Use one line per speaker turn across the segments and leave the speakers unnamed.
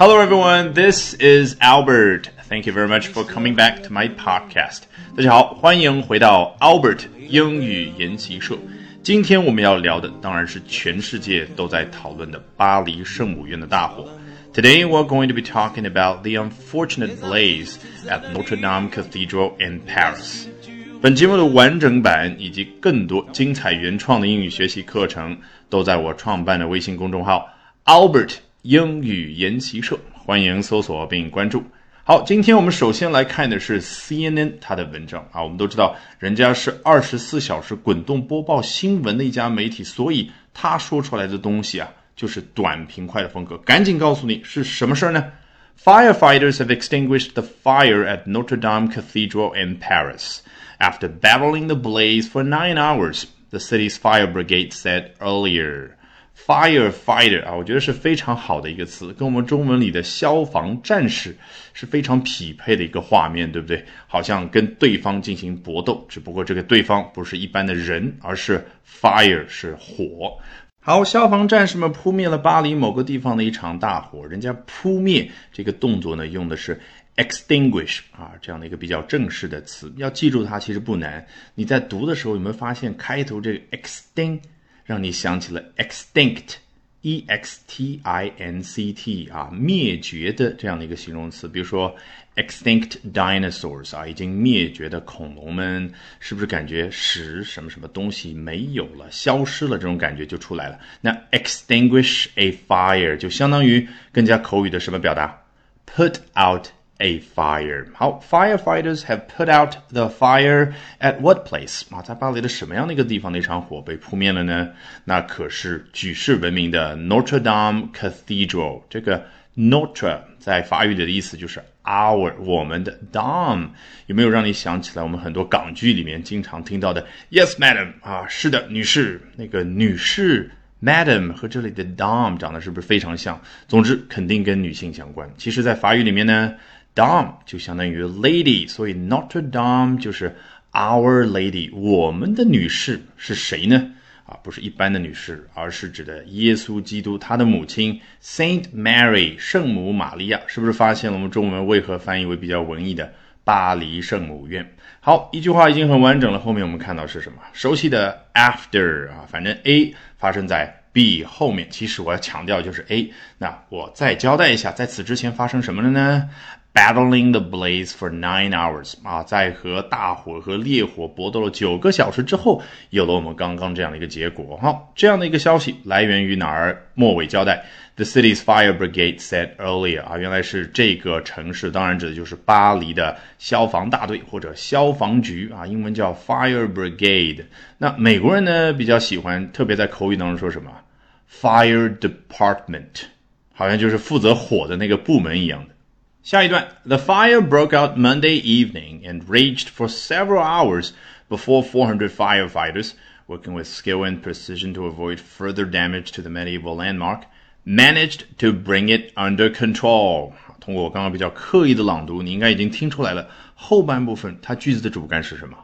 Hello, everyone. This is Albert. Thank you very much for coming back to my podcast. 大家好，欢迎回到 Albert 英语研习社。今天我们要聊的当然是全世界都在讨论的巴黎圣母院的大火。Today we're going to be talking about the unfortunate blaze at Notre Dame Cathedral in Paris. 本节目的完整版以及更多精彩原创的英语学习课程，都在我创办的微信公众号 Albert 英语研习社，欢迎搜索并关注。好，今天我们首先来看的是 CNN 它的文章啊。我们都知道，人家是二十四小时滚动播报新闻的一家媒体，所以他说出来的东西啊，就是短平快的风格。赶紧告诉你是什么事儿呢？Firefighters have extinguished the fire at Notre Dame Cathedral in Paris after battling the blaze for nine hours. The city's fire brigade said earlier. Firefighter 啊，我觉得是非常好的一个词，跟我们中文里的消防战士是非常匹配的一个画面，对不对？好像跟对方进行搏斗，只不过这个对方不是一般的人，而是 fire 是火。好，消防战士们扑灭了巴黎某个地方的一场大火。人家扑灭这个动作呢，用的是 extinguish 啊这样的一个比较正式的词。要记住它其实不难。你在读的时候有没有发现开头这个 extinct？让你想起了 extinct，e x t i n c t 啊，灭绝的这样的一个形容词。比如说 extinct dinosaurs 啊，已经灭绝的恐龙们，是不是感觉使什么什么东西没有了、消失了？这种感觉就出来了。那 extinguish a fire 就相当于更加口语的什么表达？put out。A fire。好，firefighters have put out the fire at what place？啊，在巴黎的什么样的一个地方，那场火被扑灭了呢？那可是举世闻名的 Notre Dame Cathedral。这个 Notre 在法语里的意思就是 our 我们的 Dame，有没有让你想起来我们很多港剧里面经常听到的 Yes, madam 啊，是的，女士，那个女士。Madam 和这里的 Dame 长得是不是非常像？总之，肯定跟女性相关。其实，在法语里面呢 Dome 就相当于 lady，所以 Notre Dame 就是 Our Lady，我们的女士是谁呢？啊，不是一般的女士，而是指的耶稣基督，他的母亲 Saint Mary，圣母玛利亚。是不是发现了我们中文为何翻译为比较文艺的巴黎圣母院？好，一句话已经很完整了，后面我们看到是什么？熟悉的 after 啊，反正 A 发生在 B 后面，其实我要强调就是 A。那我再交代一下，在此之前发生什么了呢？Battling the blaze for nine hours 啊，在和大火和烈火搏斗了九个小时之后，有了我们刚刚这样的一个结果。好，这样的一个消息来源于哪儿？末尾交代，The city's fire brigade said earlier 啊，原来是这个城市，当然指的就是巴黎的消防大队或者消防局啊，英文叫 fire brigade。那美国人呢比较喜欢，特别在口语当中说什么 fire department，好像就是负责火的那个部门一样的。下一段，The fire broke out Monday evening and raged for several hours before 400 firefighters, working with skill and precision to avoid further damage to the medieval landmark, managed to bring it under control. 通过我刚刚比较刻意的朗读，你应该已经听出来了。后半部分它句子的主干是什么？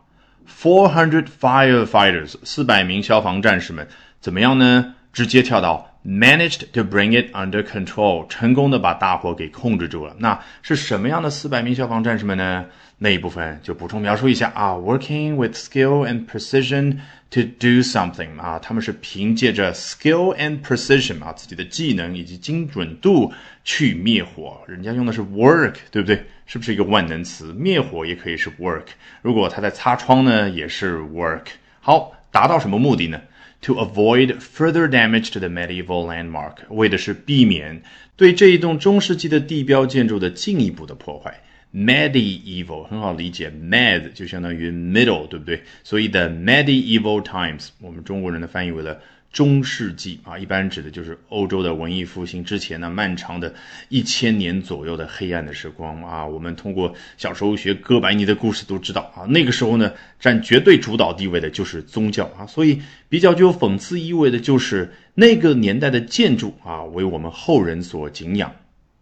400 firefighters，四百名消防战士们怎么样呢？直接跳到 managed to bring it under control，成功的把大火给控制住了。那是什么样的四百名消防战士们呢？那一部分就补充描述一下啊，working with skill and precision to do something 啊，他们是凭借着 skill and precision 啊自己的技能以及精准度去灭火。人家用的是 work，对不对？是不是一个万能词？灭火也可以是 work，如果他在擦窗呢，也是 work。好，达到什么目的呢 ？to avoid further damage to the medieval landmark，为的是避免对这一栋中世纪的地标建筑的进一步的破坏。Medieval 很好理解，med 就相当于 middle，对不对？所以 the medieval times，我们中国人的翻译为了。 中世纪啊，一般指的就是欧洲的文艺复兴之前呢，漫长的一千年左右的黑暗的时光啊。我们通过小时候学哥白尼的故事都知道啊，那个时候呢，占绝对主导地位的就是宗教啊，所以比较具有讽刺意味的就是那个年代的建筑啊，为我们后人所敬仰。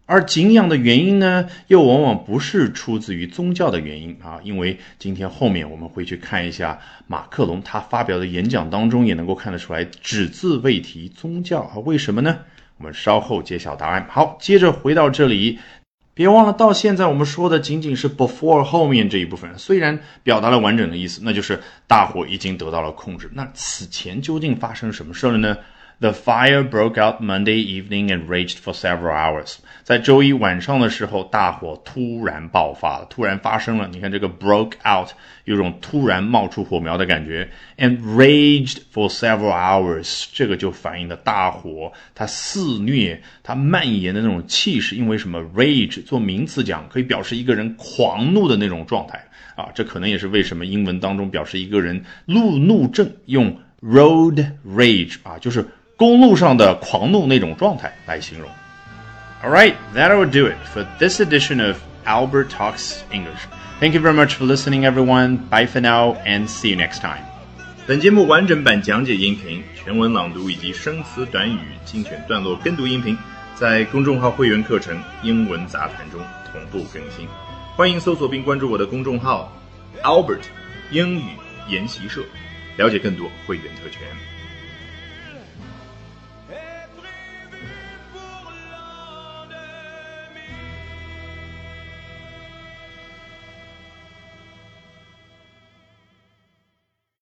而敬仰的原因呢，又往往不是出自于宗教的原因啊，因为今天后面我们会去看一下马克龙他发表的演讲当中，也能够看得出来，只字未提宗教啊，为什么呢？我们稍后揭晓答案。好，接着回到这里。别忘了，到现在我们说的仅仅是 before 后面这一部分，虽然表达了完整的意思，那就是大火已经得到了控制。那此前究竟发生什么事了呢？The fire broke out Monday evening and raged for several hours。在周一晚上的时候，大火突然爆发了，突然发生了。你看这个 broke out，有种突然冒出火苗的感觉。And raged for several hours，这个就反映了大火它肆虐、它蔓延的那种气势。因为什么？rage 做名词讲，可以表示一个人狂怒的那种状态啊。这可能也是为什么英文当中表示一个人路怒症用 road rage 啊，就是。公路上的狂怒那种状态来形容。All right, that will do it for this edition of Albert Talks English. Thank you very much for listening, everyone. Bye for now, and see you next time. 本节目完整版讲解音频、全文朗读以及生词短语精选段落跟读音频，在公众号会员课程《英文杂谈》中同步更新。欢迎搜索并关注我的公众号 Albert 英语研习社，了解更多会员特权。